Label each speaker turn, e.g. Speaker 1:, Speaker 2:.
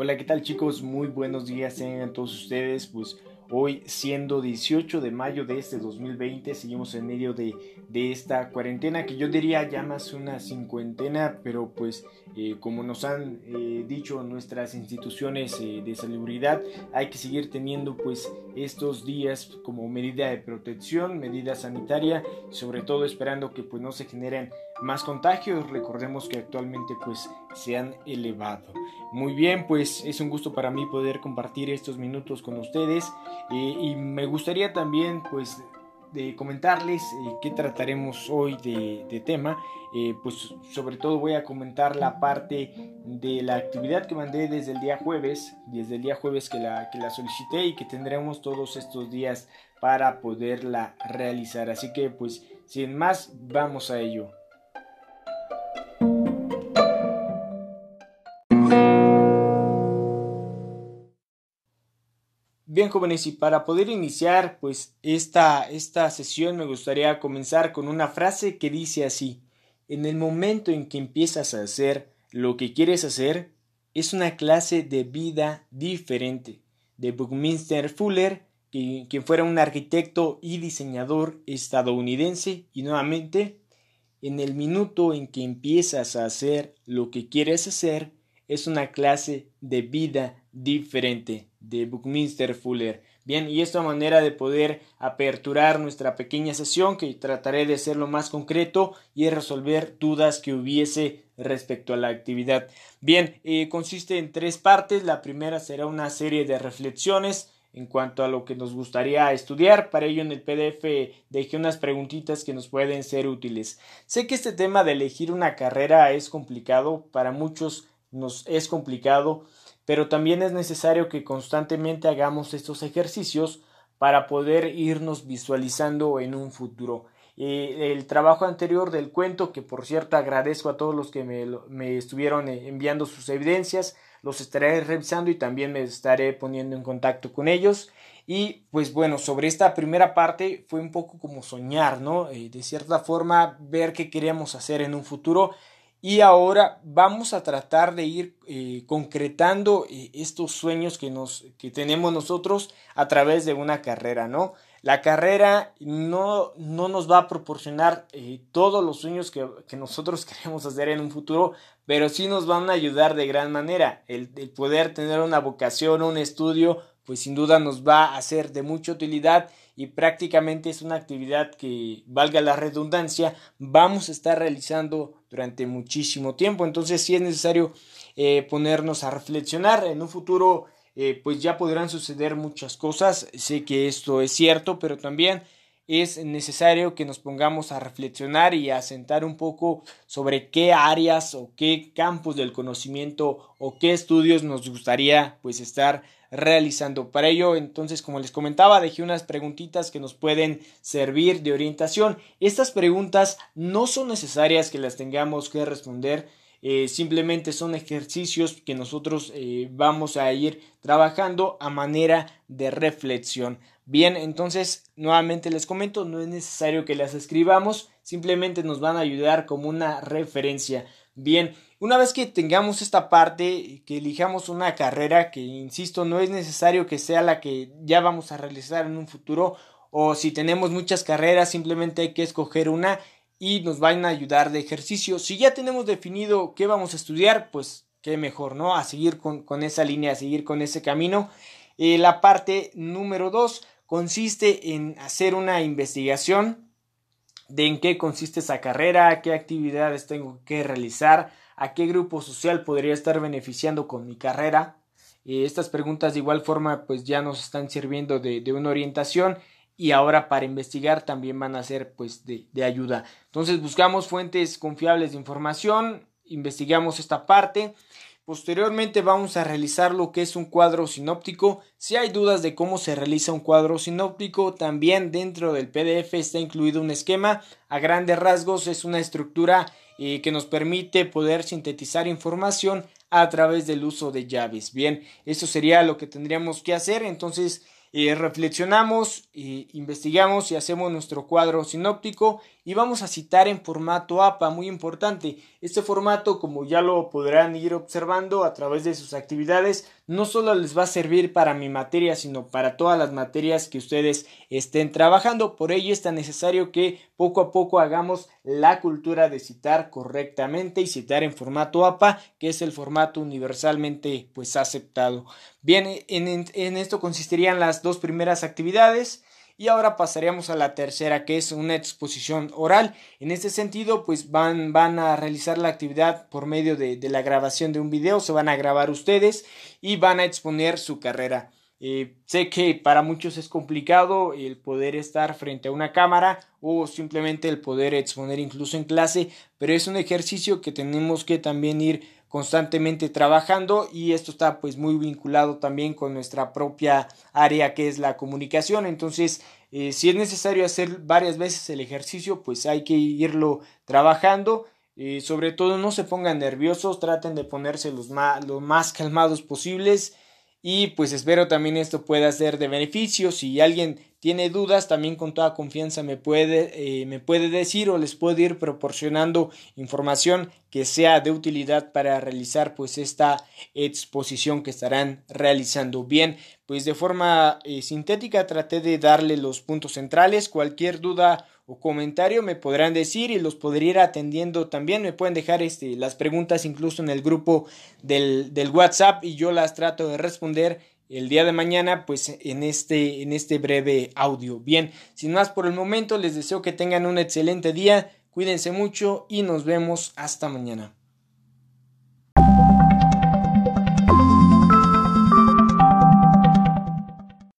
Speaker 1: Hola, ¿qué tal chicos? Muy buenos días tengan todos ustedes. Pues hoy siendo 18 de mayo de este 2020, seguimos en medio de, esta cuarentena que yo diría ya más una cincuentena, pero pues eh, como nos han eh, dicho nuestras instituciones eh, de salubridad, hay que seguir teniendo pues estos días como medida de protección, medida sanitaria, sobre todo esperando que pues no se generen más contagios. Recordemos que actualmente pues se han elevado. Muy bien, pues es un gusto para mí poder compartir estos minutos con ustedes eh, y me gustaría también pues de comentarles eh, qué trataremos hoy de, tema. Eh, pues sobre todo voy a comentar la parte de la actividad que mandé desde el día jueves, desde el día jueves que la, que la solicité y que tendremos todos estos días para poderla realizar. Así que pues sin más, vamos a ello. Bien jóvenes, y para poder iniciar pues esta, esta sesión me gustaría comenzar con una frase que dice así, en el momento en que empiezas a hacer lo que quieres hacer, es una clase de vida diferente, de Buckminster Fuller, quien fuera un arquitecto y diseñador estadounidense, y nuevamente, en el minuto en que empiezas a hacer lo que quieres hacer, es una clase de vida diferente de Buckminster Fuller. Bien, y esta manera de poder aperturar nuestra pequeña sesión, que trataré de ser lo más concreto y resolver dudas que hubiese respecto a la actividad. Bien, eh, consiste en tres partes. La primera será una serie de reflexiones en cuanto a lo que nos gustaría estudiar. Para ello en el PDF dejé unas preguntitas que nos pueden ser útiles. Sé que este tema de elegir una carrera es complicado, para muchos nos es complicado pero también es necesario que constantemente hagamos estos ejercicios para poder irnos visualizando en un futuro. el trabajo anterior del cuento, que por cierto agradezco a todos los que me, me estuvieron enviando sus evidencias, los estaré revisando y también me estaré poniendo en contacto con ellos. Y pues bueno, sobre esta primera parte fue un poco como soñar, ¿no? Eh, de cierta forma, ver qué queríamos hacer en un futuro y ahora vamos a tratar de ir eh, concretando eh, estos sueños que, nos, que tenemos nosotros a través de una carrera, ¿no? La carrera no, no nos va a proporcionar eh, todos los sueños que, que, nosotros queremos hacer en un futuro, pero sí nos van a ayudar de gran manera. El, el poder tener una vocación, un estudio, pues sin duda nos va a ser de mucha utilidad y prácticamente es una actividad que, valga la redundancia, vamos a estar realizando durante muchísimo tiempo. Entonces sí es necesario eh, ponernos a reflexionar. En un futuro eh, pues ya podrán suceder muchas cosas. Sé que esto es cierto, pero también es necesario que nos pongamos a reflexionar y a sentar un poco sobre qué áreas o qué campos del conocimiento o qué estudios nos gustaría pues estar realizando. Para ello, entonces, como les comentaba, dejé unas preguntitas que nos pueden servir de orientación. Estas preguntas no son necesarias que las tengamos que responder. Eh, simplemente son ejercicios que nosotros eh, vamos a ir trabajando a manera de reflexión. Bien, entonces nuevamente les comento, no es necesario que las escribamos, simplemente nos van a ayudar como una referencia. Bien, una vez que tengamos esta parte, que elijamos una carrera que, insisto, no es necesario que sea la que ya vamos a realizar en un futuro, o si tenemos muchas carreras, simplemente hay que escoger una y nos van a ayudar de ejercicio. Si ya tenemos definido qué vamos a estudiar, pues qué mejor, ¿no? A seguir con, esa línea, a seguir con ese camino. Eh, la parte número dos consiste en hacer una investigación de en qué consiste esa carrera, qué actividades tengo que realizar, a qué grupo social podría estar beneficiando con mi carrera. Eh, estas preguntas de igual forma pues ya nos están sirviendo de, una orientación y ahora para investigar también van a ser pues de, de, ayuda. Entonces buscamos fuentes confiables de información, investigamos esta parte. Posteriormente vamos a realizar lo que es un cuadro sinóptico. Si hay dudas de cómo se realiza un cuadro sinóptico, también dentro del PDF está incluido un esquema. A grandes rasgos es una estructura y que nos permite poder sintetizar información a través del uso de llaves. Bien, eso sería lo que tendríamos que hacer. Entonces, reflexionamos, investigamos y hacemos nuestro cuadro sinóptico y vamos a citar en formato APA, muy importante. Este formato, como ya lo podrán ir observando a través de sus actividades, no solo les va a servir para mi materia, sino para todas las materias que ustedes estén trabajando. Por ello es tan necesario que poco a poco hagamos la cultura de citar correctamente y citar en formato APA, que es el formato universalmente pues aceptado. Bien, en, en esto consistirían las dos primeras actividades. Y ahora pasaríamos a la tercera, que es una exposición oral. En este sentido, pues van, van a realizar la actividad por medio de, la grabación de un video, se van a grabar ustedes y van a exponer su carrera. Eh, sé que para muchos es complicado el poder estar frente a una cámara o simplemente el poder exponer incluso en clase, pero es un ejercicio que tenemos que también ir constantemente trabajando y esto está pues muy vinculado también con nuestra propia área que es la comunicación. Entonces eh, si es necesario hacer varias veces el ejercicio pues hay que irlo trabajando. Eh, sobre todo no se pongan nerviosos traten de ponerse los más, lo más calmados posibles y pues espero también esto pueda ser de beneficio. Si alguien tiene dudas, también con toda confianza me puede, eh, me puede decir o les puedo ir proporcionando información que sea de utilidad para realizar pues esta exposición que estarán realizando. Bien, pues de forma eh, sintética traté de darle los puntos centrales. Cualquier duda o comentario me podrán decir y los podría ir atendiendo también. Me pueden dejar este, las preguntas incluso en el grupo del, del WhatsApp y yo las trato de responder el día de mañana pues en este en este breve audio. Bien, sin más por el momento les deseo que tengan un excelente día, cuídense mucho y nos vemos hasta mañana.